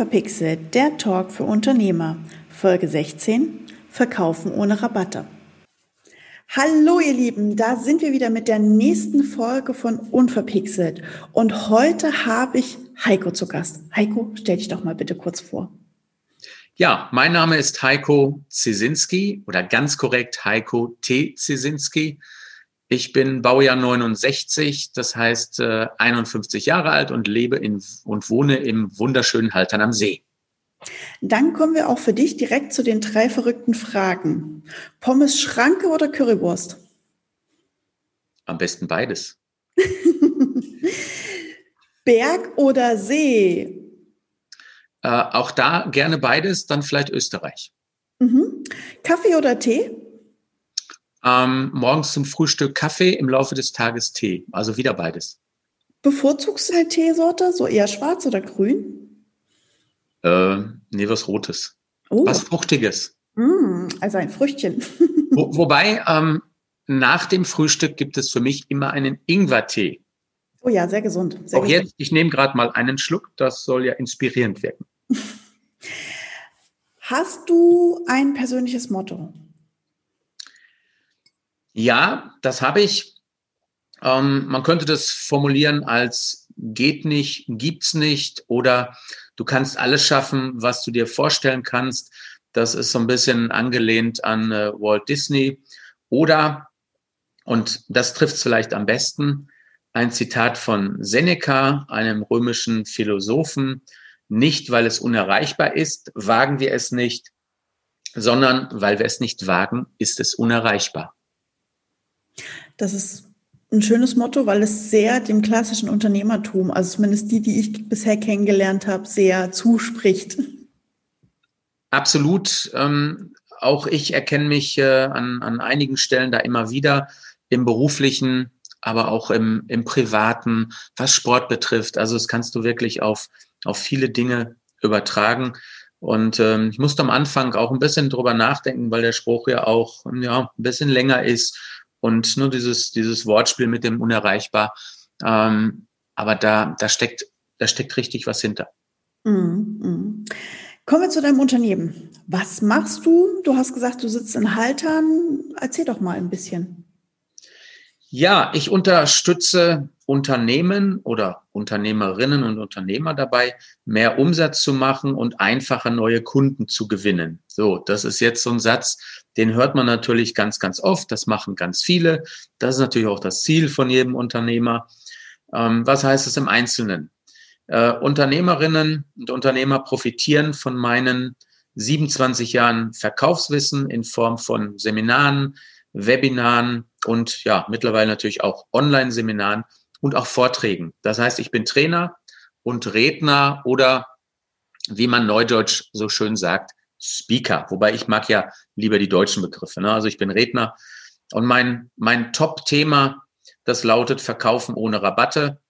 Unverpixelt, der Talk für Unternehmer. Folge 16. Verkaufen ohne Rabatte. Hallo ihr Lieben, da sind wir wieder mit der nächsten Folge von Unverpixelt. Und heute habe ich Heiko zu Gast. Heiko, stell dich doch mal bitte kurz vor. Ja, mein Name ist Heiko Zesinski oder ganz korrekt Heiko T. Zesinski. Ich bin Baujahr 69, das heißt äh, 51 Jahre alt und lebe in, und wohne im wunderschönen Haltern am See. Dann kommen wir auch für dich direkt zu den drei verrückten Fragen. Pommes Schranke oder Currywurst? Am besten beides. Berg oder See? Äh, auch da gerne beides, dann vielleicht Österreich. Mhm. Kaffee oder Tee? Ähm, morgens zum Frühstück Kaffee, im Laufe des Tages Tee. Also wieder beides. Bevorzugst du eine Teesorte? So eher schwarz oder grün? Äh, nee, was Rotes. Oh. Was Fruchtiges. Mm, also ein Früchtchen. Wo, wobei, ähm, nach dem Frühstück gibt es für mich immer einen Ingwertee. Oh ja, sehr gesund. Sehr Auch gesund. jetzt, ich nehme gerade mal einen Schluck, das soll ja inspirierend wirken. Hast du ein persönliches Motto? Ja, das habe ich. Ähm, man könnte das formulieren als geht nicht, gibt's nicht oder du kannst alles schaffen, was du dir vorstellen kannst. Das ist so ein bisschen angelehnt an äh, Walt Disney oder und das trifft es vielleicht am besten. Ein Zitat von Seneca, einem römischen Philosophen. Nicht, weil es unerreichbar ist, wagen wir es nicht, sondern weil wir es nicht wagen, ist es unerreichbar. Das ist ein schönes Motto, weil es sehr dem klassischen Unternehmertum, also zumindest die, die ich bisher kennengelernt habe, sehr zuspricht. Absolut. Ähm, auch ich erkenne mich äh, an, an einigen Stellen da immer wieder im beruflichen, aber auch im, im privaten, was Sport betrifft. Also das kannst du wirklich auf, auf viele Dinge übertragen. Und ähm, ich musste am Anfang auch ein bisschen drüber nachdenken, weil der Spruch ja auch ja, ein bisschen länger ist und nur dieses, dieses Wortspiel mit dem unerreichbar. Ähm, aber da, da steckt, da steckt richtig was hinter. Mm, mm. Kommen wir zu deinem Unternehmen. Was machst du? Du hast gesagt, du sitzt in Haltern. Erzähl doch mal ein bisschen. Ja, ich unterstütze Unternehmen oder Unternehmerinnen und Unternehmer dabei, mehr Umsatz zu machen und einfache neue Kunden zu gewinnen. So, das ist jetzt so ein Satz, den hört man natürlich ganz, ganz oft. Das machen ganz viele. Das ist natürlich auch das Ziel von jedem Unternehmer. Ähm, was heißt es im Einzelnen? Äh, Unternehmerinnen und Unternehmer profitieren von meinen 27 Jahren Verkaufswissen in Form von Seminaren, Webinaren und ja, mittlerweile natürlich auch Online-Seminaren und auch Vorträgen. Das heißt, ich bin Trainer und Redner oder wie man neudeutsch so schön sagt, Speaker. Wobei ich mag ja lieber die deutschen Begriffe. Ne? Also ich bin Redner und mein, mein Top-Thema, das lautet Verkaufen ohne Rabatte.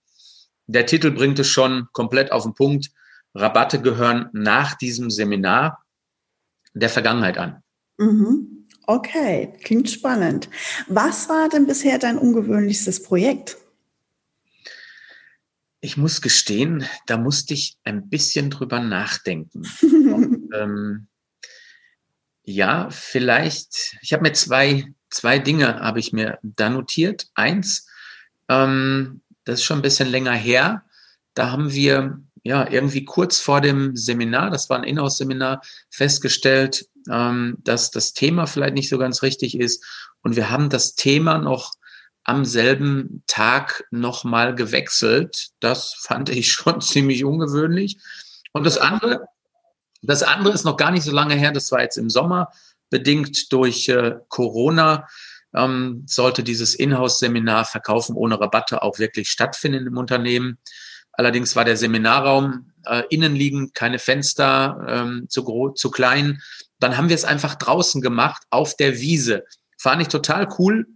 Der Titel bringt es schon komplett auf den Punkt. Rabatte gehören nach diesem Seminar der Vergangenheit an. Mhm. Okay, klingt spannend. Was war denn bisher dein ungewöhnlichstes Projekt? Ich muss gestehen, da musste ich ein bisschen drüber nachdenken. Und, ähm, ja, vielleicht, ich habe mir zwei, zwei Dinge habe ich mir da notiert. Eins, ähm, das ist schon ein bisschen länger her. Da haben wir ja irgendwie kurz vor dem Seminar, das war ein Inhouse-Seminar, festgestellt, ähm, dass das Thema vielleicht nicht so ganz richtig ist. Und wir haben das Thema noch am selben Tag nochmal gewechselt. Das fand ich schon ziemlich ungewöhnlich. Und das andere, das andere ist noch gar nicht so lange her. Das war jetzt im Sommer, bedingt durch äh, Corona. Ähm, sollte dieses Inhouse-Seminar Verkaufen ohne Rabatte auch wirklich stattfinden im Unternehmen. Allerdings war der Seminarraum äh, innenliegend, keine Fenster, ähm, zu, groß, zu klein. Dann haben wir es einfach draußen gemacht, auf der Wiese. Fand ich total cool.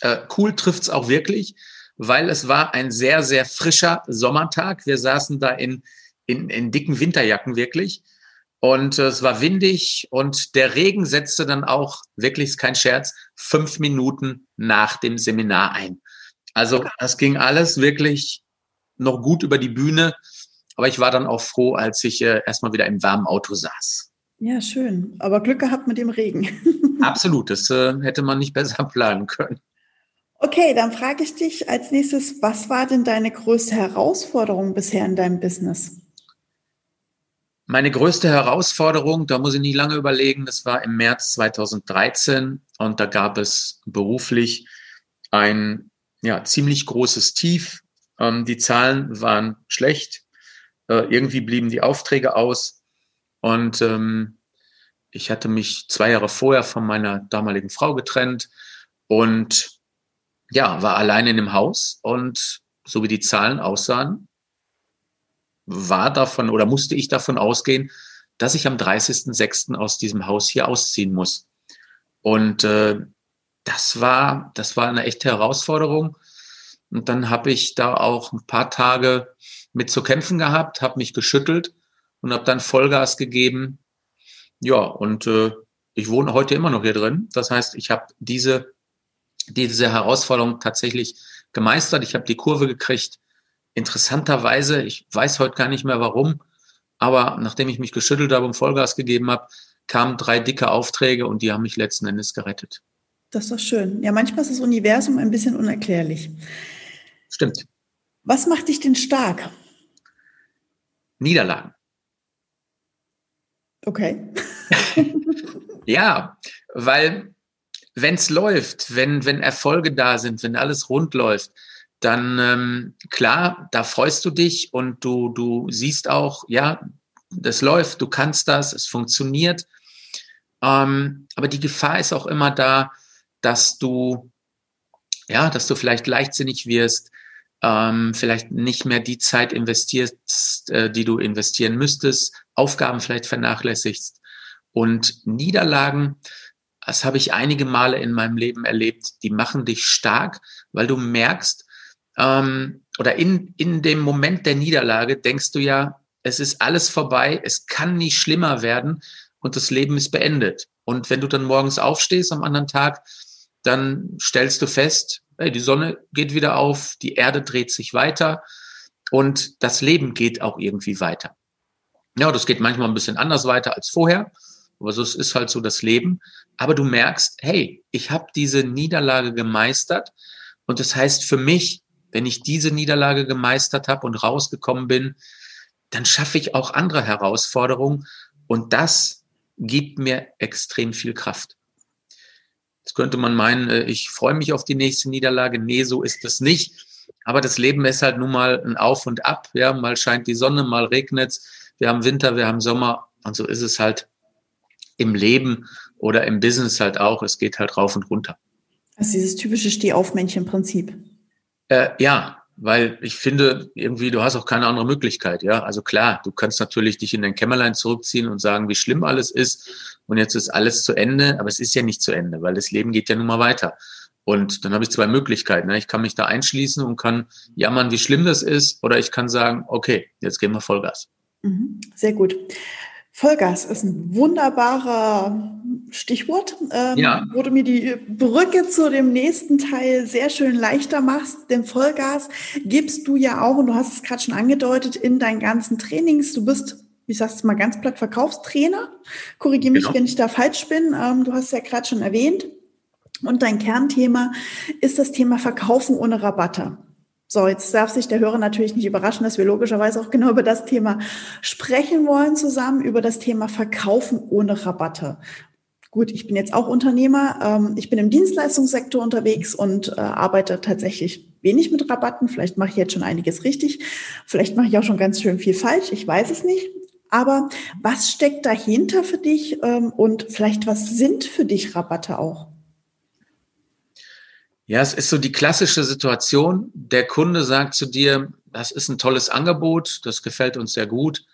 Äh, cool trifft's auch wirklich, weil es war ein sehr, sehr frischer Sommertag. Wir saßen da in, in, in dicken Winterjacken wirklich. Und äh, es war windig und der Regen setzte dann auch, wirklich ist kein Scherz, fünf Minuten nach dem Seminar ein. Also das ging alles wirklich noch gut über die Bühne. aber ich war dann auch froh, als ich äh, erstmal wieder im warmen Auto saß. Ja, schön. Aber Glück gehabt mit dem Regen. Absolut, das äh, hätte man nicht besser planen können. Okay, dann frage ich dich als nächstes, was war denn deine größte Herausforderung bisher in deinem Business? Meine größte Herausforderung, da muss ich nicht lange überlegen, das war im März 2013 und da gab es beruflich ein ja, ziemlich großes Tief. Ähm, die Zahlen waren schlecht. Äh, irgendwie blieben die Aufträge aus. Und ähm, ich hatte mich zwei Jahre vorher von meiner damaligen Frau getrennt und ja, war allein in dem Haus und so wie die Zahlen aussahen, war davon oder musste ich davon ausgehen, dass ich am 30.06. aus diesem Haus hier ausziehen muss. Und äh, das war, das war eine echte Herausforderung. Und dann habe ich da auch ein paar Tage mit zu kämpfen gehabt, habe mich geschüttelt und habe dann Vollgas gegeben. Ja, und äh, ich wohne heute immer noch hier drin. Das heißt, ich habe diese, diese Herausforderung tatsächlich gemeistert. Ich habe die Kurve gekriegt interessanterweise, ich weiß heute gar nicht mehr warum, aber nachdem ich mich geschüttelt habe und Vollgas gegeben habe, kamen drei dicke Aufträge und die haben mich letzten Endes gerettet. Das ist doch schön. Ja, manchmal ist das Universum ein bisschen unerklärlich. Stimmt. Was macht dich denn stark? Niederlagen. Okay. ja, weil wenn es läuft, wenn, wenn Erfolge da sind, wenn alles rund läuft, dann ähm, klar, da freust du dich und du, du siehst auch, ja, das läuft, du kannst das, es funktioniert. Ähm, aber die Gefahr ist auch immer da, dass du, ja, dass du vielleicht leichtsinnig wirst, ähm, vielleicht nicht mehr die Zeit investierst, äh, die du investieren müsstest, Aufgaben vielleicht vernachlässigst. Und Niederlagen, das habe ich einige Male in meinem Leben erlebt, die machen dich stark, weil du merkst, ähm, oder in, in dem Moment der Niederlage denkst du ja, es ist alles vorbei, es kann nicht schlimmer werden und das Leben ist beendet. Und wenn du dann morgens aufstehst am anderen Tag, dann stellst du fest, hey, die Sonne geht wieder auf, die Erde dreht sich weiter und das Leben geht auch irgendwie weiter. Ja, das geht manchmal ein bisschen anders weiter als vorher, aber so ist halt so das Leben. Aber du merkst, hey, ich habe diese Niederlage gemeistert und das heißt für mich, wenn ich diese Niederlage gemeistert habe und rausgekommen bin, dann schaffe ich auch andere Herausforderungen und das gibt mir extrem viel Kraft. Jetzt könnte man meinen, äh, ich freue mich auf die nächste Niederlage. Nee, so ist es nicht. Aber das Leben ist halt nun mal ein Auf und Ab. Ja, mal scheint die Sonne, mal regnet es. Wir haben Winter, wir haben Sommer. Und so ist es halt im Leben oder im Business halt auch. Es geht halt rauf und runter. Das ist dieses typische Stehaufmännchen-Prinzip. Äh, ja, weil ich finde, irgendwie, du hast auch keine andere Möglichkeit, ja. Also klar, du kannst natürlich dich in dein Kämmerlein zurückziehen und sagen, wie schlimm alles ist und jetzt ist alles zu Ende, aber es ist ja nicht zu Ende, weil das Leben geht ja nun mal weiter. Und dann habe ich zwei Möglichkeiten. Ne? Ich kann mich da einschließen und kann jammern, wie schlimm das ist, oder ich kann sagen, okay, jetzt gehen wir Vollgas. Mhm, sehr gut. Vollgas ist ein wunderbarer Stichwort, ähm, ja. wo du mir die Brücke zu dem nächsten Teil sehr schön leichter machst. Denn Vollgas gibst du ja auch, und du hast es gerade schon angedeutet, in deinen ganzen Trainings. Du bist, wie sagst du mal ganz platt, Verkaufstrainer. Korrigiere mich, genau. wenn ich da falsch bin. Ähm, du hast es ja gerade schon erwähnt. Und dein Kernthema ist das Thema Verkaufen ohne Rabatte. So, jetzt darf sich der Hörer natürlich nicht überraschen, dass wir logischerweise auch genau über das Thema sprechen wollen zusammen, über das Thema Verkaufen ohne Rabatte. Gut, ich bin jetzt auch Unternehmer. Ähm, ich bin im Dienstleistungssektor unterwegs und äh, arbeite tatsächlich wenig mit Rabatten. Vielleicht mache ich jetzt schon einiges richtig. Vielleicht mache ich auch schon ganz schön viel falsch. Ich weiß es nicht. Aber was steckt dahinter für dich ähm, und vielleicht was sind für dich Rabatte auch? Ja, es ist so die klassische Situation. Der Kunde sagt zu dir, das ist ein tolles Angebot, das gefällt uns sehr gut,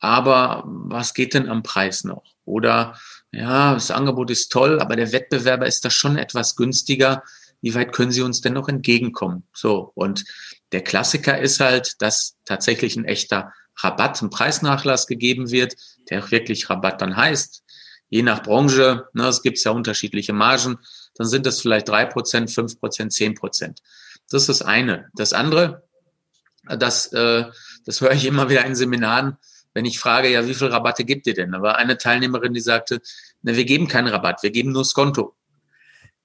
aber was geht denn am Preis noch? Oder ja, das Angebot ist toll, aber der Wettbewerber ist da schon etwas günstiger. Wie weit können Sie uns denn noch entgegenkommen? So, und der Klassiker ist halt, dass tatsächlich ein echter Rabatt, ein Preisnachlass gegeben wird, der auch wirklich Rabatt dann heißt. Je nach Branche, ne, es gibt ja unterschiedliche Margen, dann sind das vielleicht drei Prozent, fünf Prozent, zehn Prozent. Das ist das eine. Das andere, das, äh, das höre ich immer wieder in Seminaren, wenn ich frage, ja, wie viel Rabatte gibt ihr denn? Da war eine Teilnehmerin, die sagte, ne, wir geben keinen Rabatt, wir geben nur Skonto.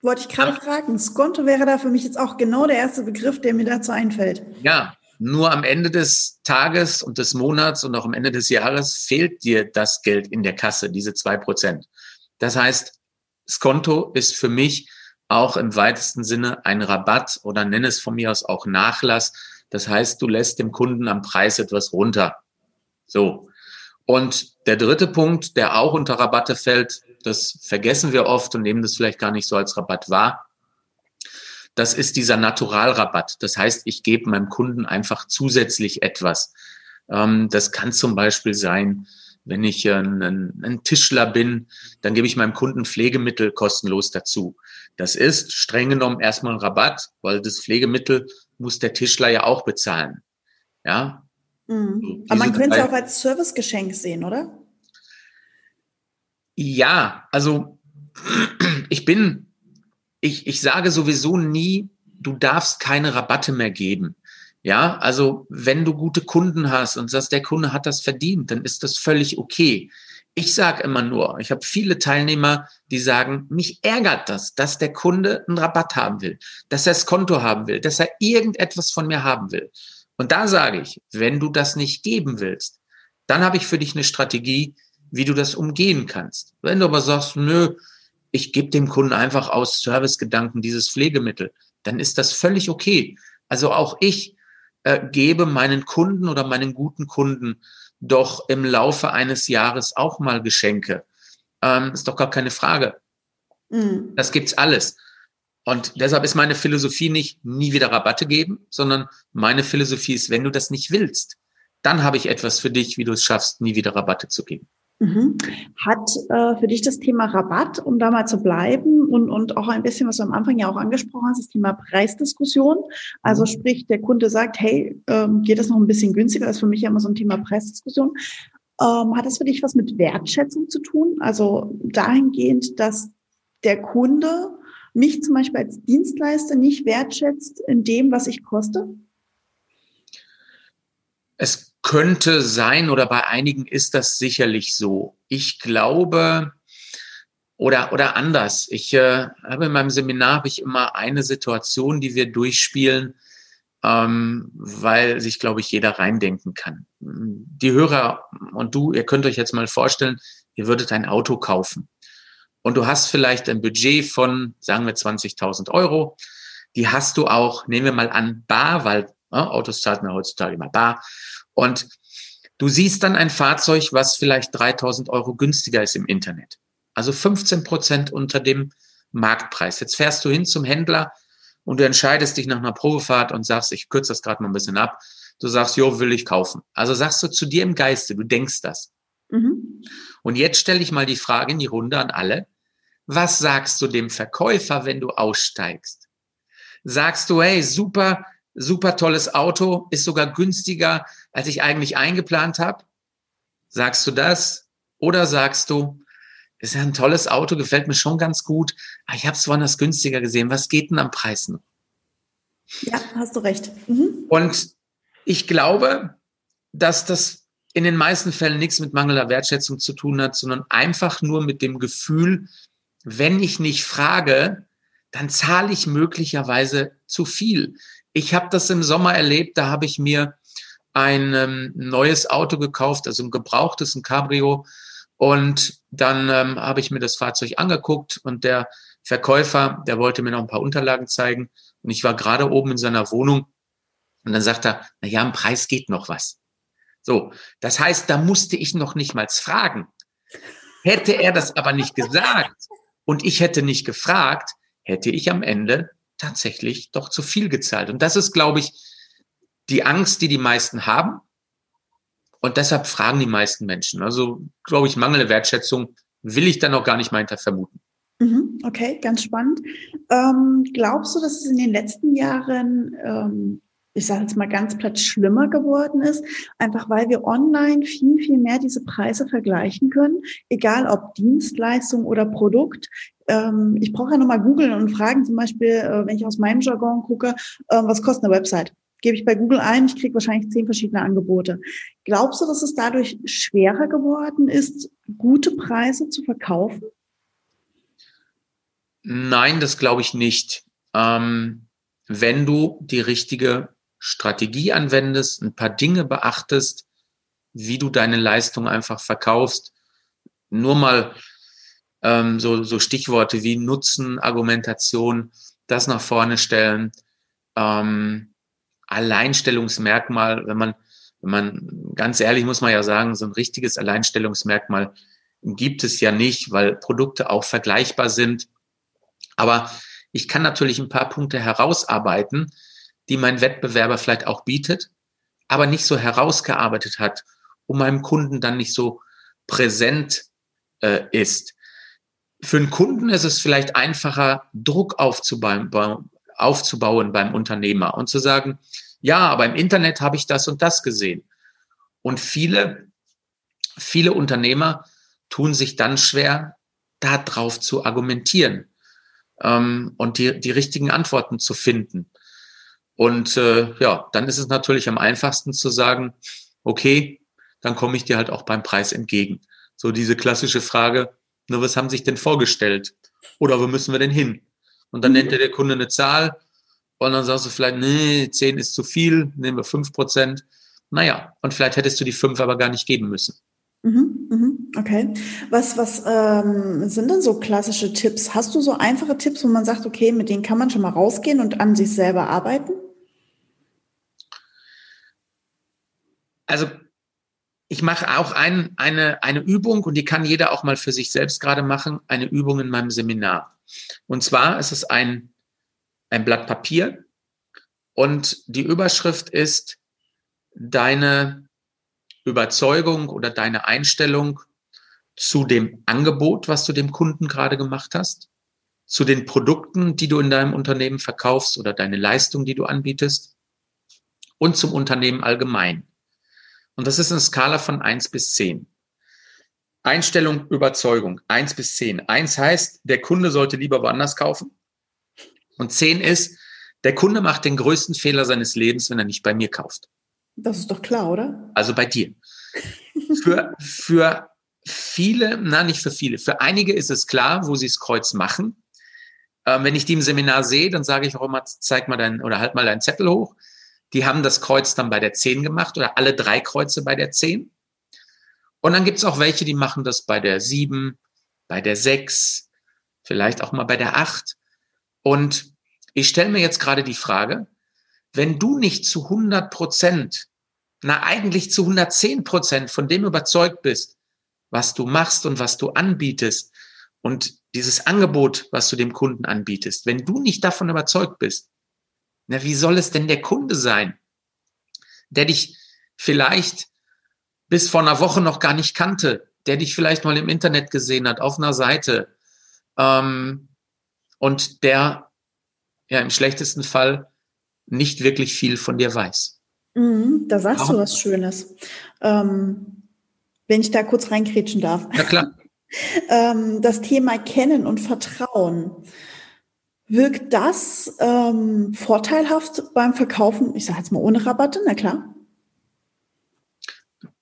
Wollte ich gerade ja. fragen. Skonto wäre da für mich jetzt auch genau der erste Begriff, der mir dazu einfällt. Ja, nur am Ende des Tages und des Monats und auch am Ende des Jahres fehlt dir das Geld in der Kasse, diese zwei Prozent. Das heißt, Skonto ist für mich auch im weitesten Sinne ein Rabatt oder nenne es von mir aus auch Nachlass. Das heißt, du lässt dem Kunden am Preis etwas runter. So. Und der dritte Punkt, der auch unter Rabatte fällt, das vergessen wir oft und nehmen das vielleicht gar nicht so als Rabatt wahr. Das ist dieser Naturalrabatt. Das heißt, ich gebe meinem Kunden einfach zusätzlich etwas. Ähm, das kann zum Beispiel sein, wenn ich ein, ein, Tischler bin, dann gebe ich meinem Kunden Pflegemittel kostenlos dazu. Das ist streng genommen erstmal ein Rabatt, weil das Pflegemittel muss der Tischler ja auch bezahlen. Ja. Mhm. Aber man könnte es auch als Servicegeschenk sehen, oder? Ja, also ich bin, ich, ich sage sowieso nie, du darfst keine Rabatte mehr geben. Ja, also wenn du gute Kunden hast und sagst, der Kunde hat das verdient, dann ist das völlig okay. Ich sage immer nur, ich habe viele Teilnehmer, die sagen, mich ärgert das, dass der Kunde einen Rabatt haben will, dass er das Konto haben will, dass er irgendetwas von mir haben will. Und da sage ich, wenn du das nicht geben willst, dann habe ich für dich eine Strategie, wie du das umgehen kannst. Wenn du aber sagst, nö, ich gebe dem Kunden einfach aus Servicegedanken dieses Pflegemittel, dann ist das völlig okay. Also auch ich äh, gebe meinen Kunden oder meinen guten Kunden doch im Laufe eines Jahres auch mal Geschenke. Ähm, ist doch gar keine Frage. Mhm. Das gibt's alles. Und deshalb ist meine Philosophie nicht nie wieder Rabatte geben, sondern meine Philosophie ist, wenn du das nicht willst, dann habe ich etwas für dich, wie du es schaffst, nie wieder Rabatte zu geben. Mhm. Hat äh, für dich das Thema Rabatt, um da mal zu bleiben und, und auch ein bisschen, was du am Anfang ja auch angesprochen hast, das Thema Preisdiskussion. Also mhm. sprich, der Kunde sagt, hey, ähm, geht das noch ein bisschen günstiger? Das ist für mich ja immer so ein Thema Preisdiskussion. Ähm, hat das für dich was mit Wertschätzung zu tun? Also dahingehend, dass der Kunde mich zum Beispiel als Dienstleister nicht wertschätzt in dem, was ich koste? Es könnte sein oder bei einigen ist das sicherlich so. Ich glaube, oder, oder anders. Ich äh, habe in meinem Seminar habe ich immer eine Situation, die wir durchspielen, ähm, weil sich, glaube ich, jeder reindenken kann. Die Hörer und du, ihr könnt euch jetzt mal vorstellen, ihr würdet ein Auto kaufen. Und du hast vielleicht ein Budget von, sagen wir, 20.000 Euro. Die hast du auch, nehmen wir mal an, bar, weil äh, Autos zahlt man heutzutage immer bar. Und du siehst dann ein Fahrzeug, was vielleicht 3000 Euro günstiger ist im Internet. Also 15 Prozent unter dem Marktpreis. Jetzt fährst du hin zum Händler und du entscheidest dich nach einer Probefahrt und sagst, ich kürze das gerade mal ein bisschen ab. Du sagst, jo, will ich kaufen. Also sagst du zu dir im Geiste, du denkst das. Mhm. Und jetzt stelle ich mal die Frage in die Runde an alle. Was sagst du dem Verkäufer, wenn du aussteigst? Sagst du, hey, super, super tolles Auto, ist sogar günstiger, als ich eigentlich eingeplant habe? Sagst du das? Oder sagst du, ist ja ein tolles Auto, gefällt mir schon ganz gut, aber ich habe es woanders günstiger gesehen. Was geht denn am Preis noch? Ja, hast du recht. Mhm. Und ich glaube, dass das in den meisten Fällen nichts mit mangelnder Wertschätzung zu tun hat, sondern einfach nur mit dem Gefühl, wenn ich nicht frage, dann zahle ich möglicherweise zu viel. Ich habe das im Sommer erlebt, da habe ich mir ein ähm, neues Auto gekauft, also ein gebrauchtes, ein Cabrio. Und dann ähm, habe ich mir das Fahrzeug angeguckt und der Verkäufer, der wollte mir noch ein paar Unterlagen zeigen. Und ich war gerade oben in seiner Wohnung und dann sagt er, na ja, im Preis geht noch was. So, das heißt, da musste ich noch nicht mal fragen. Hätte er das aber nicht gesagt und ich hätte nicht gefragt, hätte ich am Ende tatsächlich doch zu viel gezahlt. Und das ist, glaube ich, die Angst, die die meisten haben. Und deshalb fragen die meisten Menschen. Also, glaube ich, mangelnde Wertschätzung will ich dann auch gar nicht mal hinter vermuten. Mhm, okay, ganz spannend. Ähm, glaubst du, dass es in den letzten Jahren, ähm, ich sage jetzt mal ganz platt, schlimmer geworden ist, einfach weil wir online viel, viel mehr diese Preise vergleichen können, egal ob Dienstleistung oder Produkt ähm, ich brauche ja nochmal googeln und fragen zum Beispiel, äh, wenn ich aus meinem Jargon gucke, äh, was kostet eine Website? Gebe ich bei Google ein, ich kriege wahrscheinlich zehn verschiedene Angebote. Glaubst du, dass es dadurch schwerer geworden ist, gute Preise zu verkaufen? Nein, das glaube ich nicht. Ähm, wenn du die richtige Strategie anwendest, ein paar Dinge beachtest, wie du deine Leistung einfach verkaufst, nur mal ähm, so, so Stichworte wie Nutzen, Argumentation, das nach vorne stellen, ähm, Alleinstellungsmerkmal, wenn man, wenn man, ganz ehrlich muss man ja sagen, so ein richtiges Alleinstellungsmerkmal gibt es ja nicht, weil Produkte auch vergleichbar sind. Aber ich kann natürlich ein paar Punkte herausarbeiten, die mein Wettbewerber vielleicht auch bietet, aber nicht so herausgearbeitet hat, um meinem Kunden dann nicht so präsent äh, ist. Für einen Kunden ist es vielleicht einfacher, Druck aufzubauen, aufzubauen beim Unternehmer und zu sagen, ja, aber im Internet habe ich das und das gesehen. Und viele, viele Unternehmer tun sich dann schwer, darauf zu argumentieren ähm, und die, die richtigen Antworten zu finden. Und äh, ja, dann ist es natürlich am einfachsten zu sagen, okay, dann komme ich dir halt auch beim Preis entgegen. So diese klassische Frage, nur was haben sich denn vorgestellt? Oder wo müssen wir denn hin? Und dann nennt dir der Kunde eine Zahl und dann sagst du vielleicht, nee, 10 ist zu viel, nehmen wir 5 Prozent. Naja, und vielleicht hättest du die 5 aber gar nicht geben müssen. Mhm, mhm, okay. Was, was ähm, sind denn so klassische Tipps? Hast du so einfache Tipps, wo man sagt, okay, mit denen kann man schon mal rausgehen und an sich selber arbeiten? Also ich mache auch ein, eine, eine Übung und die kann jeder auch mal für sich selbst gerade machen, eine Übung in meinem Seminar. Und zwar ist es ein, ein Blatt Papier und die Überschrift ist deine Überzeugung oder deine Einstellung zu dem Angebot, was du dem Kunden gerade gemacht hast, zu den Produkten, die du in deinem Unternehmen verkaufst oder deine Leistung, die du anbietest und zum Unternehmen allgemein. Und das ist eine Skala von eins bis zehn. Einstellung, Überzeugung, eins bis zehn. Eins heißt, der Kunde sollte lieber woanders kaufen. Und zehn ist, der Kunde macht den größten Fehler seines Lebens, wenn er nicht bei mir kauft. Das ist doch klar, oder? Also bei dir. Für, für viele, na nicht für viele, für einige ist es klar, wo sie das Kreuz machen. Ähm, wenn ich die im Seminar sehe, dann sage ich auch immer, zeig mal dein oder halt mal deinen Zettel hoch. Die haben das Kreuz dann bei der 10 gemacht oder alle drei Kreuze bei der 10. Und dann gibt es auch welche, die machen das bei der 7, bei der 6, vielleicht auch mal bei der 8. Und ich stelle mir jetzt gerade die Frage, wenn du nicht zu 100 Prozent, na eigentlich zu 110 Prozent von dem überzeugt bist, was du machst und was du anbietest und dieses Angebot, was du dem Kunden anbietest, wenn du nicht davon überzeugt bist, na, wie soll es denn der Kunde sein, der dich vielleicht bis vor einer Woche noch gar nicht kannte, der dich vielleicht mal im Internet gesehen hat, auf einer Seite ähm, und der ja im schlechtesten Fall nicht wirklich viel von dir weiß. Mhm, da sagst Warum? du was Schönes. Ähm, wenn ich da kurz reinkrätschen darf. Ja, klar. ähm, das Thema Kennen und Vertrauen. Wirkt das ähm, vorteilhaft beim Verkaufen, ich sage jetzt mal ohne Rabatte, na klar?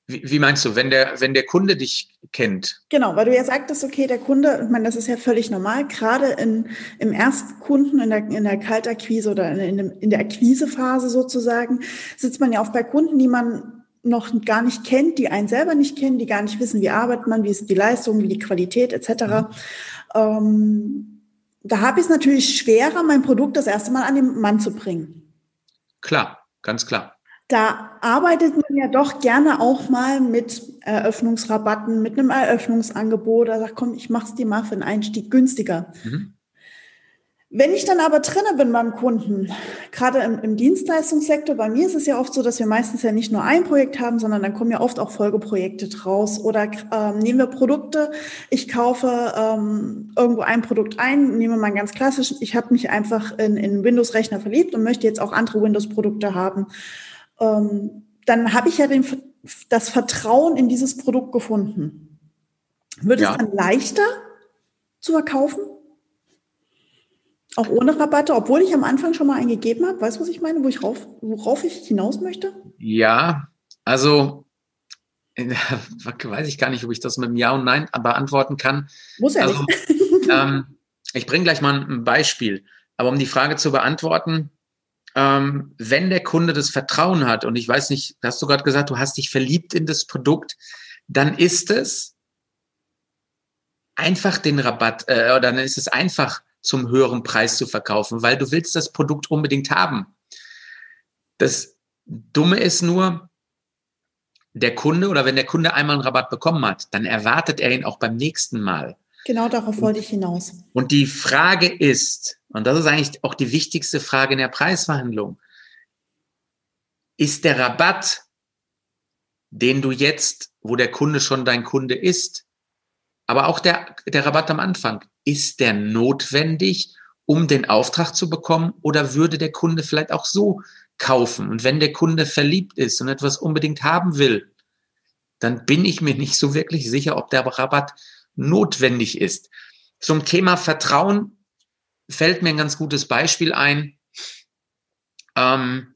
Wie, wie, meinst du, wenn der, wenn der Kunde dich kennt? Genau, weil du ja sagtest, okay, der Kunde, ich meine, das ist ja völlig normal, gerade in, im Erstkunden, in der, in der Kaltakquise oder in, in, in der Akquisephase sozusagen, sitzt man ja oft bei Kunden, die man noch gar nicht kennt, die einen selber nicht kennen, die gar nicht wissen, wie arbeitet man, wie ist die Leistung, wie die Qualität etc. Mhm. Ähm, da habe ich es natürlich schwerer, mein Produkt das erste Mal an den Mann zu bringen. Klar, ganz klar. Da arbeitet man ja doch gerne auch mal mit Eröffnungsrabatten, mit einem Eröffnungsangebot. Da sagt, komm, ich mach's dir mal für den Einstieg günstiger. Mhm. Wenn ich dann aber drinne bin beim Kunden, gerade im, im, Dienstleistungssektor, bei mir ist es ja oft so, dass wir meistens ja nicht nur ein Projekt haben, sondern dann kommen ja oft auch Folgeprojekte draus. Oder ähm, nehmen wir Produkte, ich kaufe ähm, irgendwo ein Produkt ein, nehmen wir mal ganz klassisch, ich habe mich einfach in, in Windows-Rechner verliebt und möchte jetzt auch andere Windows-Produkte haben. Ähm, dann habe ich ja den, das Vertrauen in dieses Produkt gefunden. Wird ja. es dann leichter zu verkaufen? Auch ohne Rabatte, obwohl ich am Anfang schon mal einen gegeben habe. Weißt du, was ich meine, wo ich rauf, worauf ich hinaus möchte? Ja, also weiß ich gar nicht, ob ich das mit einem Ja und Nein beantworten kann. Muss er also, nicht. ähm, ich bringe gleich mal ein Beispiel. Aber um die Frage zu beantworten, ähm, wenn der Kunde das Vertrauen hat, und ich weiß nicht, hast du gerade gesagt, du hast dich verliebt in das Produkt, dann ist es einfach den Rabatt, äh, oder dann ist es einfach zum höheren Preis zu verkaufen, weil du willst das Produkt unbedingt haben. Das Dumme ist nur, der Kunde oder wenn der Kunde einmal einen Rabatt bekommen hat, dann erwartet er ihn auch beim nächsten Mal. Genau darauf wollte ich hinaus. Und die Frage ist, und das ist eigentlich auch die wichtigste Frage in der Preisverhandlung, ist der Rabatt, den du jetzt, wo der Kunde schon dein Kunde ist, aber auch der, der Rabatt am Anfang, ist der notwendig, um den Auftrag zu bekommen? Oder würde der Kunde vielleicht auch so kaufen? Und wenn der Kunde verliebt ist und etwas unbedingt haben will, dann bin ich mir nicht so wirklich sicher, ob der Rabatt notwendig ist. Zum Thema Vertrauen fällt mir ein ganz gutes Beispiel ein. Ähm,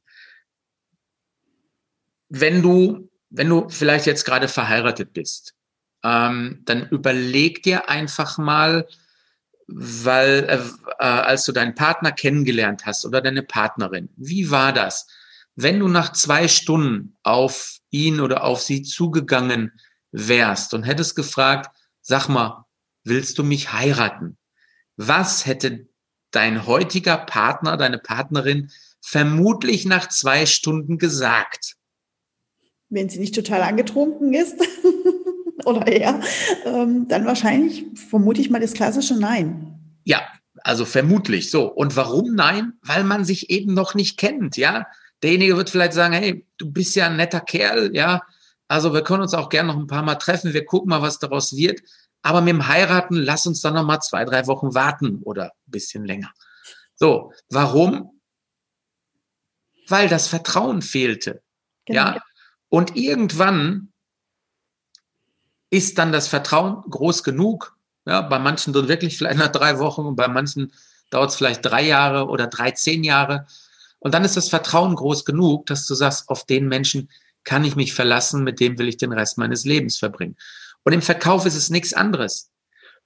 wenn du, wenn du vielleicht jetzt gerade verheiratet bist, ähm, dann überleg dir einfach mal, weil äh, äh, als du deinen Partner kennengelernt hast oder deine Partnerin, wie war das? Wenn du nach zwei Stunden auf ihn oder auf sie zugegangen wärst und hättest gefragt, sag mal, willst du mich heiraten? Was hätte dein heutiger Partner, deine Partnerin vermutlich nach zwei Stunden gesagt? Wenn sie nicht total angetrunken ist oder er, ähm, dann wahrscheinlich, vermute ich mal, das klassische Nein. Ja, also vermutlich so. Und warum nein? Weil man sich eben noch nicht kennt, ja. Derjenige wird vielleicht sagen, hey, du bist ja ein netter Kerl, ja, also wir können uns auch gerne noch ein paar Mal treffen. Wir gucken mal, was daraus wird. Aber mit dem Heiraten, lass uns dann noch mal zwei, drei Wochen warten oder ein bisschen länger. So, warum? Weil das Vertrauen fehlte. Genau. Ja. Und irgendwann ist dann das Vertrauen groß genug. Ja, bei manchen dann wirklich vielleicht nach drei Wochen und bei manchen dauert es vielleicht drei Jahre oder 13 Jahre. Und dann ist das Vertrauen groß genug, dass du sagst, auf den Menschen kann ich mich verlassen, mit dem will ich den Rest meines Lebens verbringen. Und im Verkauf ist es nichts anderes.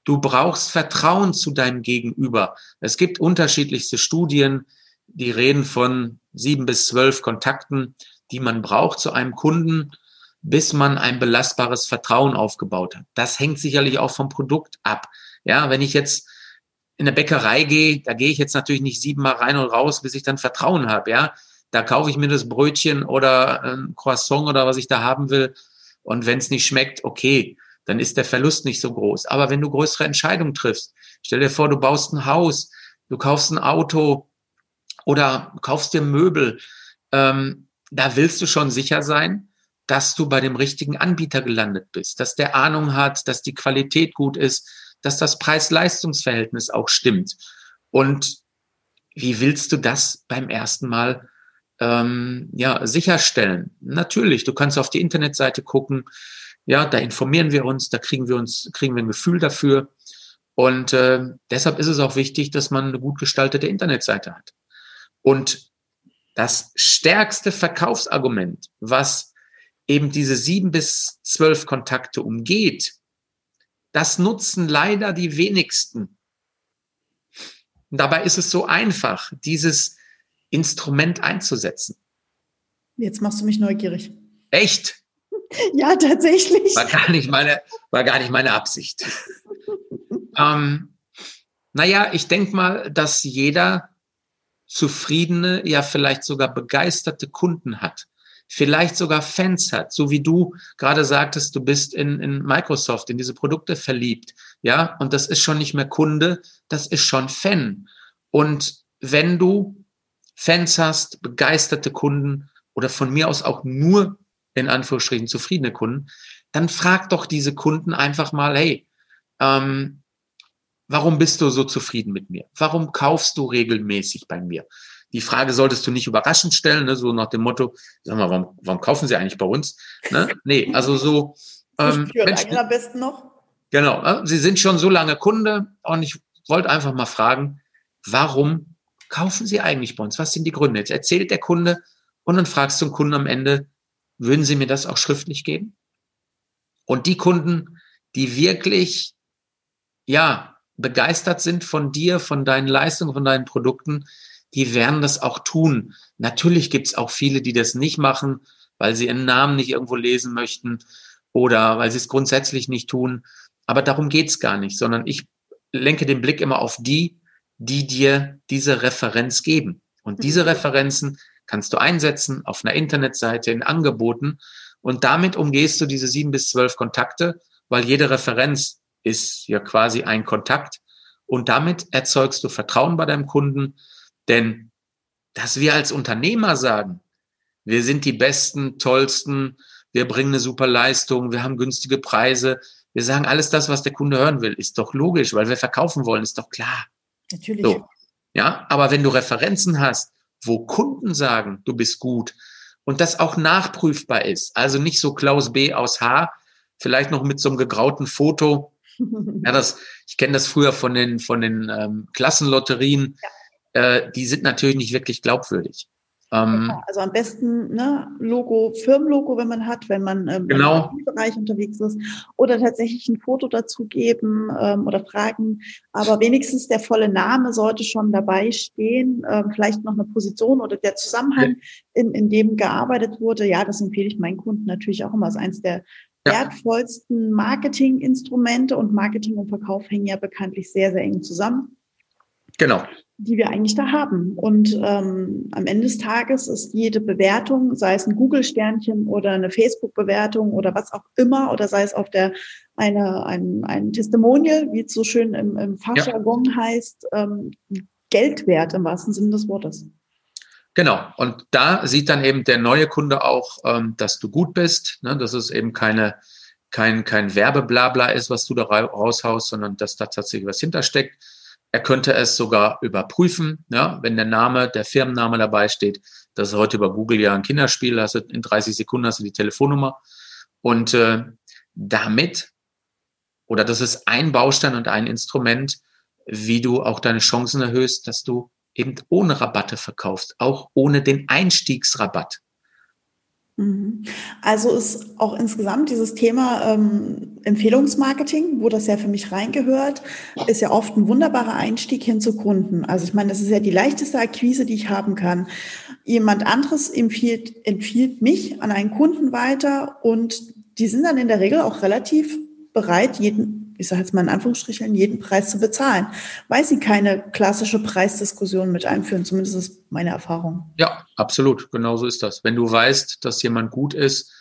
Du brauchst Vertrauen zu deinem Gegenüber. Es gibt unterschiedlichste Studien, die reden von sieben bis zwölf Kontakten, die man braucht zu einem Kunden, bis man ein belastbares Vertrauen aufgebaut hat. Das hängt sicherlich auch vom Produkt ab. Ja, wenn ich jetzt in eine Bäckerei gehe, da gehe ich jetzt natürlich nicht siebenmal rein und raus, bis ich dann Vertrauen habe. Ja, da kaufe ich mir das Brötchen oder ein Croissant oder was ich da haben will. Und wenn es nicht schmeckt, okay, dann ist der Verlust nicht so groß. Aber wenn du größere Entscheidungen triffst, stell dir vor, du baust ein Haus, du kaufst ein Auto oder kaufst dir Möbel, ähm, da willst du schon sicher sein, dass du bei dem richtigen Anbieter gelandet bist, dass der Ahnung hat, dass die Qualität gut ist, dass das Preis-Leistungs-Verhältnis auch stimmt. Und wie willst du das beim ersten Mal ähm, ja, sicherstellen. Natürlich, du kannst auf die Internetseite gucken, ja, da informieren wir uns, da kriegen wir uns, kriegen wir ein Gefühl dafür. Und äh, deshalb ist es auch wichtig, dass man eine gut gestaltete Internetseite hat. Und das stärkste Verkaufsargument, was eben diese sieben bis zwölf Kontakte umgeht, das nutzen leider die wenigsten. Und dabei ist es so einfach, dieses Instrument einzusetzen. Jetzt machst du mich neugierig. Echt? Ja, tatsächlich. War gar nicht meine, war gar nicht meine Absicht. ähm, naja, ich denke mal, dass jeder zufriedene, ja vielleicht sogar begeisterte Kunden hat. Vielleicht sogar Fans hat, so wie du gerade sagtest, du bist in, in Microsoft, in diese Produkte verliebt. Ja, und das ist schon nicht mehr Kunde, das ist schon Fan. Und wenn du Fans hast, begeisterte Kunden oder von mir aus auch nur in Anführungsstrichen zufriedene Kunden, dann frag doch diese Kunden einfach mal, hey, ähm, warum bist du so zufrieden mit mir? Warum kaufst du regelmäßig bei mir? Die Frage solltest du nicht überraschend stellen, ne? so nach dem Motto, sag mal, warum, warum kaufen sie eigentlich bei uns? Ne? Nee, also so. Ähm, Menschen, am besten noch. Genau, äh, sie sind schon so lange Kunde und ich wollte einfach mal fragen, warum kaufen Sie eigentlich bei uns? Was sind die Gründe? Jetzt erzählt der Kunde und dann fragst du den Kunden am Ende, würden Sie mir das auch schriftlich geben? Und die Kunden, die wirklich, ja, begeistert sind von dir, von deinen Leistungen, von deinen Produkten, die werden das auch tun. Natürlich gibt es auch viele, die das nicht machen, weil sie ihren Namen nicht irgendwo lesen möchten oder weil sie es grundsätzlich nicht tun. Aber darum geht's gar nicht, sondern ich lenke den Blick immer auf die, die dir diese Referenz geben. Und mhm. diese Referenzen kannst du einsetzen auf einer Internetseite, in Angeboten. Und damit umgehst du diese sieben bis zwölf Kontakte, weil jede Referenz ist ja quasi ein Kontakt. Und damit erzeugst du Vertrauen bei deinem Kunden. Denn dass wir als Unternehmer sagen, wir sind die besten, tollsten, wir bringen eine super Leistung, wir haben günstige Preise, wir sagen alles das, was der Kunde hören will, ist doch logisch, weil wir verkaufen wollen, ist doch klar. Natürlich. So. Ja, aber wenn du Referenzen hast, wo Kunden sagen, du bist gut und das auch nachprüfbar ist, also nicht so Klaus B aus H, vielleicht noch mit so einem gegrauten Foto. Ja, das, ich kenne das früher von den, von den ähm, Klassenlotterien. Ja. Äh, die sind natürlich nicht wirklich glaubwürdig. Ähm, also am besten ne, Logo, Firmenlogo, wenn man hat, wenn man ähm, genau. im Bereich unterwegs ist, oder tatsächlich ein Foto dazu geben ähm, oder fragen. Aber wenigstens der volle Name sollte schon dabei stehen, ähm, vielleicht noch eine Position oder der Zusammenhang, in, in dem gearbeitet wurde. Ja, das empfehle ich meinen Kunden natürlich auch immer als eins der ja. wertvollsten Marketinginstrumente und Marketing und Verkauf hängen ja bekanntlich sehr, sehr eng zusammen. Genau die wir eigentlich da haben. Und ähm, am Ende des Tages ist jede Bewertung, sei es ein Google-Sternchen oder eine Facebook-Bewertung oder was auch immer, oder sei es auf der eine, ein, ein Testimonial, wie es so schön im, im Fachjargon ja. heißt, ähm, Geld wert im wahrsten Sinne des Wortes. Genau. Und da sieht dann eben der neue Kunde auch, ähm, dass du gut bist, ne? dass es eben keine, kein, kein Werbeblabla ist, was du da raushaust, sondern dass da tatsächlich was hintersteckt er könnte es sogar überprüfen, ja, wenn der Name, der Firmenname dabei steht. Das ist heute über Google ja ein Kinderspiel. Du in 30 Sekunden hast du die Telefonnummer. Und äh, damit, oder das ist ein Baustein und ein Instrument, wie du auch deine Chancen erhöhst, dass du eben ohne Rabatte verkaufst, auch ohne den Einstiegsrabatt. Mhm. Also ist auch insgesamt dieses Thema ähm, Empfehlungsmarketing, wo das ja für mich reingehört, ist ja oft ein wunderbarer Einstieg hin zu Kunden. Also ich meine, das ist ja die leichteste Akquise, die ich haben kann. Jemand anderes empfiehlt, empfiehlt mich an einen Kunden weiter und die sind dann in der Regel auch relativ bereit, jeden ich sage jetzt mal in Anführungsstrichen, jeden Preis zu bezahlen, weil sie keine klassische Preisdiskussion mit einführen. Zumindest ist meine Erfahrung. Ja, absolut. Genauso ist das. Wenn du weißt, dass jemand gut ist,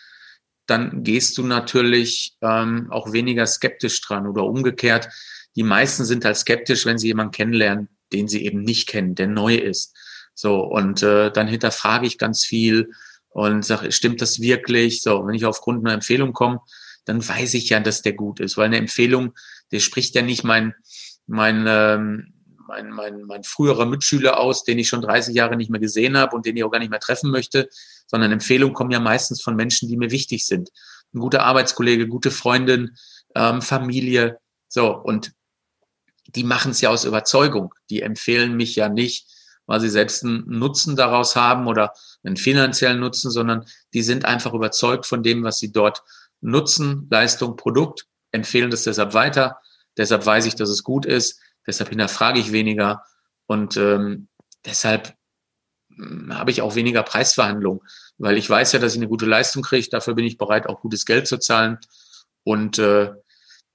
dann gehst du natürlich ähm, auch weniger skeptisch dran oder umgekehrt. Die meisten sind halt skeptisch, wenn sie jemanden kennenlernen, den sie eben nicht kennen, der neu ist. So, und äh, dann hinterfrage ich ganz viel und sage, stimmt das wirklich? So, wenn ich aufgrund einer Empfehlung komme, dann weiß ich ja, dass der gut ist, weil eine Empfehlung, der spricht ja nicht mein, mein, ähm, mein, mein, mein früherer Mitschüler aus, den ich schon 30 Jahre nicht mehr gesehen habe und den ich auch gar nicht mehr treffen möchte, sondern Empfehlungen kommen ja meistens von Menschen, die mir wichtig sind. Ein guter Arbeitskollege, gute Freundin, ähm, Familie, so und die machen es ja aus Überzeugung. Die empfehlen mich ja nicht, weil sie selbst einen Nutzen daraus haben oder einen finanziellen Nutzen, sondern die sind einfach überzeugt von dem, was sie dort Nutzen, Leistung, Produkt, empfehlen das deshalb weiter. Deshalb weiß ich, dass es gut ist. Deshalb hinterfrage ich weniger. Und ähm, deshalb hm, habe ich auch weniger Preisverhandlungen, weil ich weiß ja, dass ich eine gute Leistung kriege. Dafür bin ich bereit, auch gutes Geld zu zahlen. Und äh,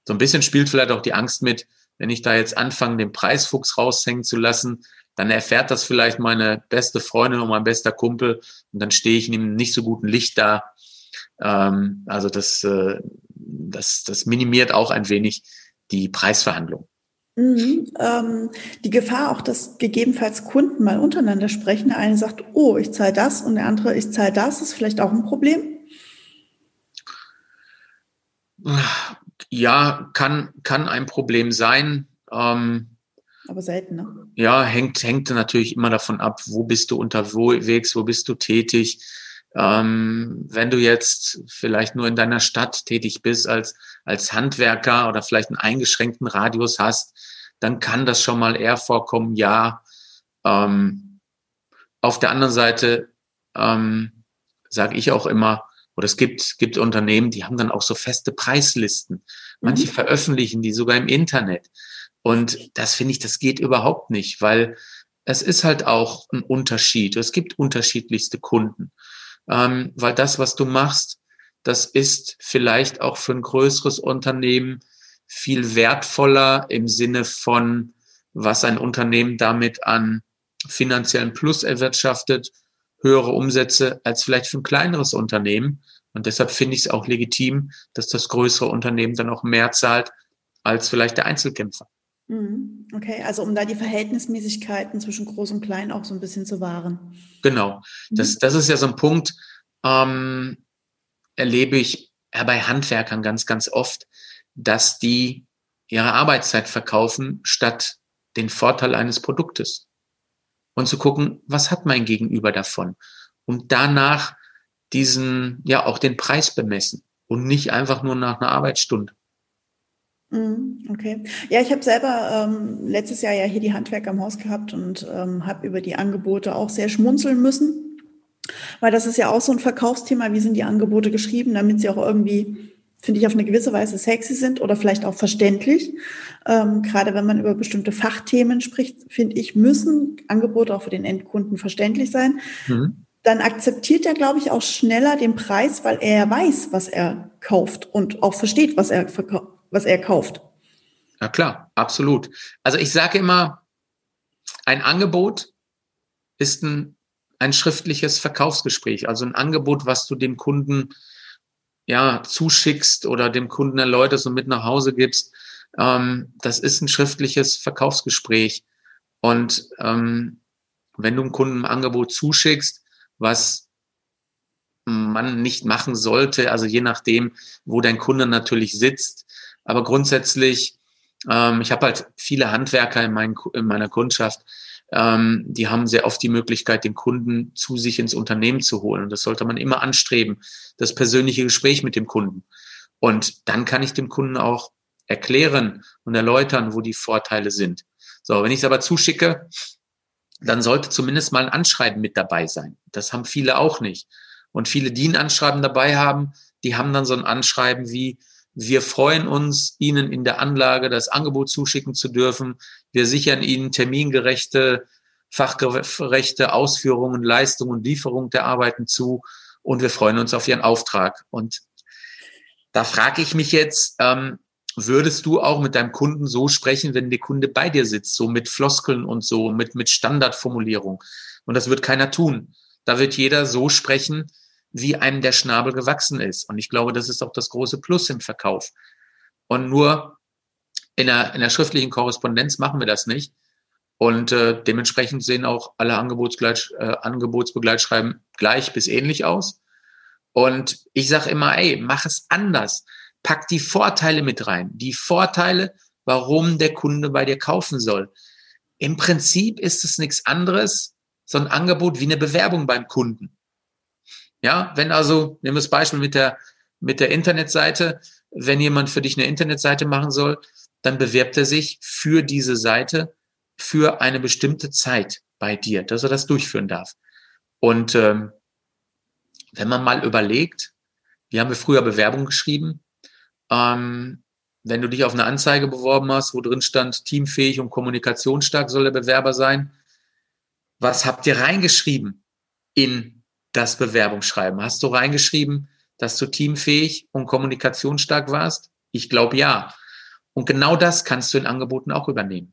so ein bisschen spielt vielleicht auch die Angst mit, wenn ich da jetzt anfange, den Preisfuchs raushängen zu lassen, dann erfährt das vielleicht meine beste Freundin und mein bester Kumpel und dann stehe ich in einem nicht so guten Licht da ähm, also das, äh, das, das minimiert auch ein wenig die Preisverhandlung. Mhm, ähm, die Gefahr auch, dass gegebenenfalls Kunden mal untereinander sprechen. Der eine sagt, oh, ich zahle das und der andere, ich zahle das, ist vielleicht auch ein Problem. Ja, kann, kann ein Problem sein. Ähm, aber selten, ne? Ja, hängt, hängt natürlich immer davon ab, wo bist du unterwegs, wo bist du tätig. Ähm, wenn du jetzt vielleicht nur in deiner Stadt tätig bist als, als Handwerker oder vielleicht einen eingeschränkten Radius hast, dann kann das schon mal eher vorkommen, ja. Ähm, auf der anderen Seite ähm, sage ich auch immer, oder es gibt, gibt Unternehmen, die haben dann auch so feste Preislisten. Manche mhm. veröffentlichen die sogar im Internet. Und das finde ich, das geht überhaupt nicht, weil es ist halt auch ein Unterschied. Es gibt unterschiedlichste Kunden. Ähm, weil das, was du machst, das ist vielleicht auch für ein größeres Unternehmen viel wertvoller im Sinne von, was ein Unternehmen damit an finanziellen Plus erwirtschaftet, höhere Umsätze als vielleicht für ein kleineres Unternehmen. Und deshalb finde ich es auch legitim, dass das größere Unternehmen dann auch mehr zahlt als vielleicht der Einzelkämpfer. Mhm. Okay, also um da die Verhältnismäßigkeiten zwischen Groß und Klein auch so ein bisschen zu wahren. Genau, das, mhm. das ist ja so ein Punkt, ähm, erlebe ich bei Handwerkern ganz, ganz oft, dass die ihre Arbeitszeit verkaufen, statt den Vorteil eines Produktes. Und zu gucken, was hat mein Gegenüber davon? Und danach diesen, ja, auch den Preis bemessen und nicht einfach nur nach einer Arbeitsstunde. Mhm, okay. Ja, ich habe selber ähm, letztes Jahr ja hier die Handwerker im Haus gehabt und ähm, habe über die Angebote auch sehr schmunzeln müssen, weil das ist ja auch so ein Verkaufsthema. Wie sind die Angebote geschrieben, damit sie auch irgendwie finde ich, auf eine gewisse Weise sexy sind oder vielleicht auch verständlich. Ähm, gerade wenn man über bestimmte Fachthemen spricht, finde ich, müssen Angebote auch für den Endkunden verständlich sein. Mhm. Dann akzeptiert er, glaube ich, auch schneller den Preis, weil er weiß, was er kauft und auch versteht, was er, was er kauft. Ja klar, absolut. Also ich sage immer, ein Angebot ist ein, ein schriftliches Verkaufsgespräch, also ein Angebot, was du dem Kunden ja, zuschickst oder dem Kunden erläuterst und mit nach Hause gibst, ähm, das ist ein schriftliches Verkaufsgespräch. Und ähm, wenn du einem Kunden ein Angebot zuschickst, was man nicht machen sollte, also je nachdem, wo dein Kunde natürlich sitzt, aber grundsätzlich, ähm, ich habe halt viele Handwerker in, mein, in meiner Kundschaft, ähm, die haben sehr oft die Möglichkeit, den Kunden zu sich ins Unternehmen zu holen. Und das sollte man immer anstreben, das persönliche Gespräch mit dem Kunden. Und dann kann ich dem Kunden auch erklären und erläutern, wo die Vorteile sind. So, wenn ich es aber zuschicke, dann sollte zumindest mal ein Anschreiben mit dabei sein. Das haben viele auch nicht. Und viele, die ein Anschreiben dabei haben, die haben dann so ein Anschreiben wie, wir freuen uns, Ihnen in der Anlage das Angebot zuschicken zu dürfen. Wir sichern Ihnen termingerechte, fachgerechte Ausführungen, Leistungen und Lieferung der Arbeiten zu und wir freuen uns auf Ihren Auftrag. Und da frage ich mich jetzt, ähm, würdest du auch mit deinem Kunden so sprechen, wenn der Kunde bei dir sitzt, so mit Floskeln und so, mit, mit Standardformulierung? Und das wird keiner tun. Da wird jeder so sprechen, wie einem der Schnabel gewachsen ist. Und ich glaube, das ist auch das große Plus im Verkauf. Und nur in der, in der schriftlichen Korrespondenz machen wir das nicht. Und äh, dementsprechend sehen auch alle Angebotsgleit, äh, Angebotsbegleitschreiben gleich bis ähnlich aus. Und ich sage immer, ey, mach es anders. Pack die Vorteile mit rein. Die Vorteile, warum der Kunde bei dir kaufen soll. Im Prinzip ist es nichts anderes, so ein Angebot wie eine Bewerbung beim Kunden. Ja, wenn also, nehmen wir das Beispiel mit der, mit der Internetseite, wenn jemand für dich eine Internetseite machen soll, dann bewerbt er sich für diese Seite für eine bestimmte Zeit bei dir, dass er das durchführen darf. Und ähm, wenn man mal überlegt, wie haben wir früher Bewerbung geschrieben? Ähm, wenn du dich auf eine Anzeige beworben hast, wo drin stand, teamfähig und kommunikationsstark soll der Bewerber sein, was habt ihr reingeschrieben in das Bewerbungsschreiben? Hast du reingeschrieben, dass du teamfähig und kommunikationsstark warst? Ich glaube ja. Und genau das kannst du in Angeboten auch übernehmen.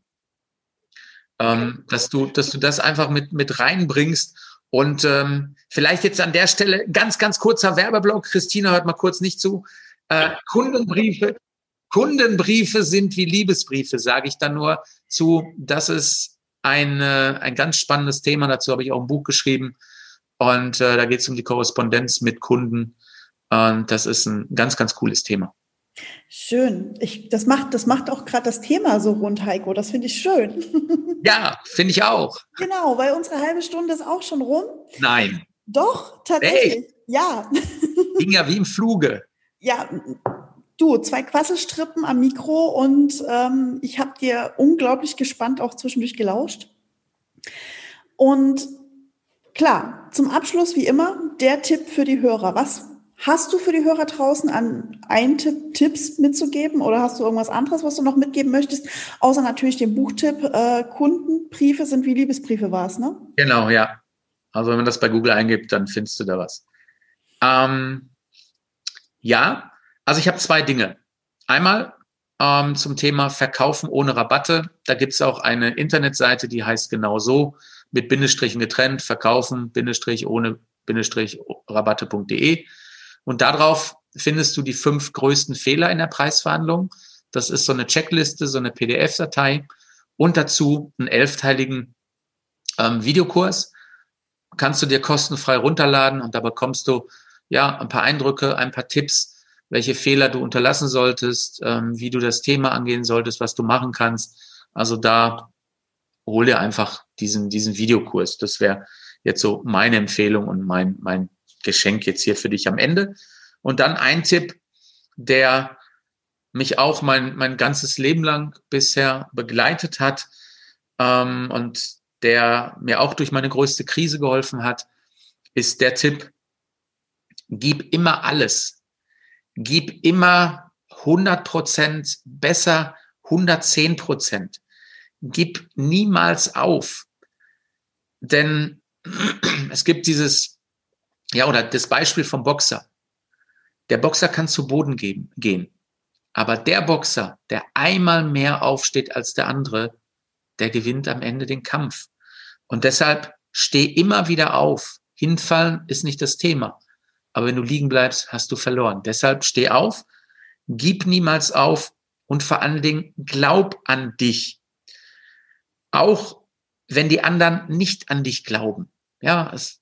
Ähm, dass, du, dass du das einfach mit, mit reinbringst. Und ähm, vielleicht jetzt an der Stelle ganz, ganz kurzer Werbeblock. Christina hört mal kurz nicht zu. Äh, Kundenbriefe, Kundenbriefe sind wie Liebesbriefe, sage ich dann nur zu. Das ist ein, äh, ein ganz spannendes Thema. Dazu habe ich auch ein Buch geschrieben. Und äh, da geht es um die Korrespondenz mit Kunden. Und das ist ein ganz, ganz cooles Thema. Schön. Ich, das, macht, das macht auch gerade das Thema so rund, Heiko. Das finde ich schön. Ja, finde ich auch. Genau, weil unsere halbe Stunde ist auch schon rum. Nein. Doch, tatsächlich. Hey. Ja. Ging ja wie im Fluge. Ja, Du, zwei Quasselstrippen am Mikro und ähm, ich habe dir unglaublich gespannt auch zwischendurch gelauscht. Und klar, zum Abschluss wie immer der Tipp für die Hörer. Was hast du für die Hörer draußen an Eintipp Tipps mitzugeben oder hast du irgendwas anderes, was du noch mitgeben möchtest? Außer natürlich den Buchtipp, äh, Kundenbriefe sind wie Liebesbriefe war es, ne? Genau, ja. Also wenn man das bei Google eingibt, dann findest du da was. Ähm, ja, also ich habe zwei Dinge. Einmal ähm, zum Thema Verkaufen ohne Rabatte. Da gibt es auch eine Internetseite, die heißt genau so, mit Bindestrichen getrennt, verkaufen, Bindestrich ohne Bindestrich rabatte.de. Und darauf findest du die fünf größten Fehler in der Preisverhandlung. Das ist so eine Checkliste, so eine PDF-Datei und dazu einen elfteiligen ähm, Videokurs. Kannst du dir kostenfrei runterladen und da bekommst du ja ein paar Eindrücke, ein paar Tipps, welche Fehler du unterlassen solltest, ähm, wie du das Thema angehen solltest, was du machen kannst. Also da hol dir einfach diesen, diesen Videokurs. Das wäre jetzt so meine Empfehlung und mein, mein Geschenk jetzt hier für dich am Ende. Und dann ein Tipp, der mich auch mein, mein ganzes Leben lang bisher begleitet hat ähm, und der mir auch durch meine größte Krise geholfen hat, ist der Tipp, gib immer alles, gib immer 100 Prozent besser, 110 Prozent. Gib niemals auf. Denn es gibt dieses, ja, oder das Beispiel vom Boxer. Der Boxer kann zu Boden gehen, gehen. Aber der Boxer, der einmal mehr aufsteht als der andere, der gewinnt am Ende den Kampf. Und deshalb steh immer wieder auf. Hinfallen ist nicht das Thema. Aber wenn du liegen bleibst, hast du verloren. Deshalb steh auf, gib niemals auf und vor allen Dingen glaub an dich. Auch wenn die anderen nicht an dich glauben. Ja, es,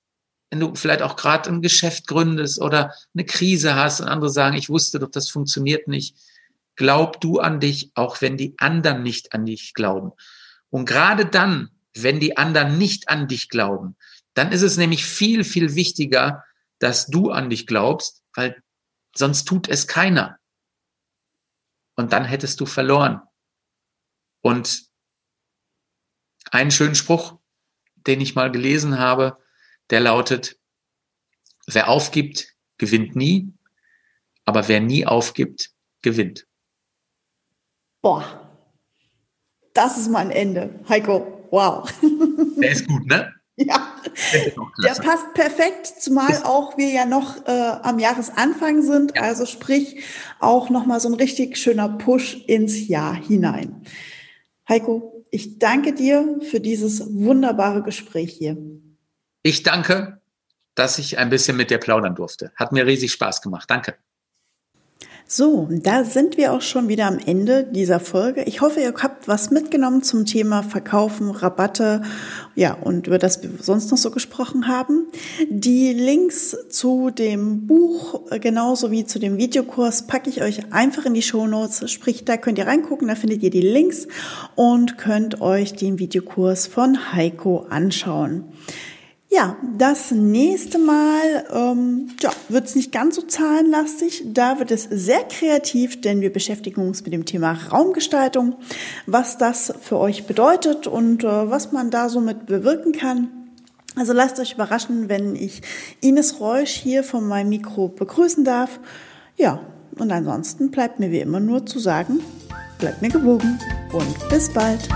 wenn du vielleicht auch gerade ein Geschäft gründest oder eine Krise hast und andere sagen, ich wusste doch, das funktioniert nicht. Glaub du an dich, auch wenn die anderen nicht an dich glauben. Und gerade dann, wenn die anderen nicht an dich glauben, dann ist es nämlich viel, viel wichtiger, dass du an dich glaubst, weil sonst tut es keiner. Und dann hättest du verloren. Und einen schönen Spruch, den ich mal gelesen habe, der lautet, wer aufgibt, gewinnt nie, aber wer nie aufgibt, gewinnt. Boah, das ist mein Ende. Heiko, wow. Der ist gut, ne? Ja, der passt perfekt, zumal auch wir ja noch äh, am Jahresanfang sind, ja. also sprich auch nochmal so ein richtig schöner Push ins Jahr hinein. Heiko, ich danke dir für dieses wunderbare Gespräch hier. Ich danke, dass ich ein bisschen mit dir plaudern durfte. Hat mir riesig Spaß gemacht. Danke. So, da sind wir auch schon wieder am Ende dieser Folge. Ich hoffe, ihr habt was mitgenommen zum Thema Verkaufen, Rabatte, ja, und über das wir sonst noch so gesprochen haben. Die Links zu dem Buch, äh, genauso wie zu dem Videokurs, packe ich euch einfach in die Show Notes. Sprich, da könnt ihr reingucken, da findet ihr die Links und könnt euch den Videokurs von Heiko anschauen. Ja, das nächste Mal ähm, ja, wird es nicht ganz so zahlenlastig. Da wird es sehr kreativ, denn wir beschäftigen uns mit dem Thema Raumgestaltung, was das für euch bedeutet und äh, was man da so mit bewirken kann. Also lasst euch überraschen, wenn ich Ines Reusch hier von meinem Mikro begrüßen darf. Ja, und ansonsten bleibt mir wie immer nur zu sagen, bleibt mir gewogen und bis bald.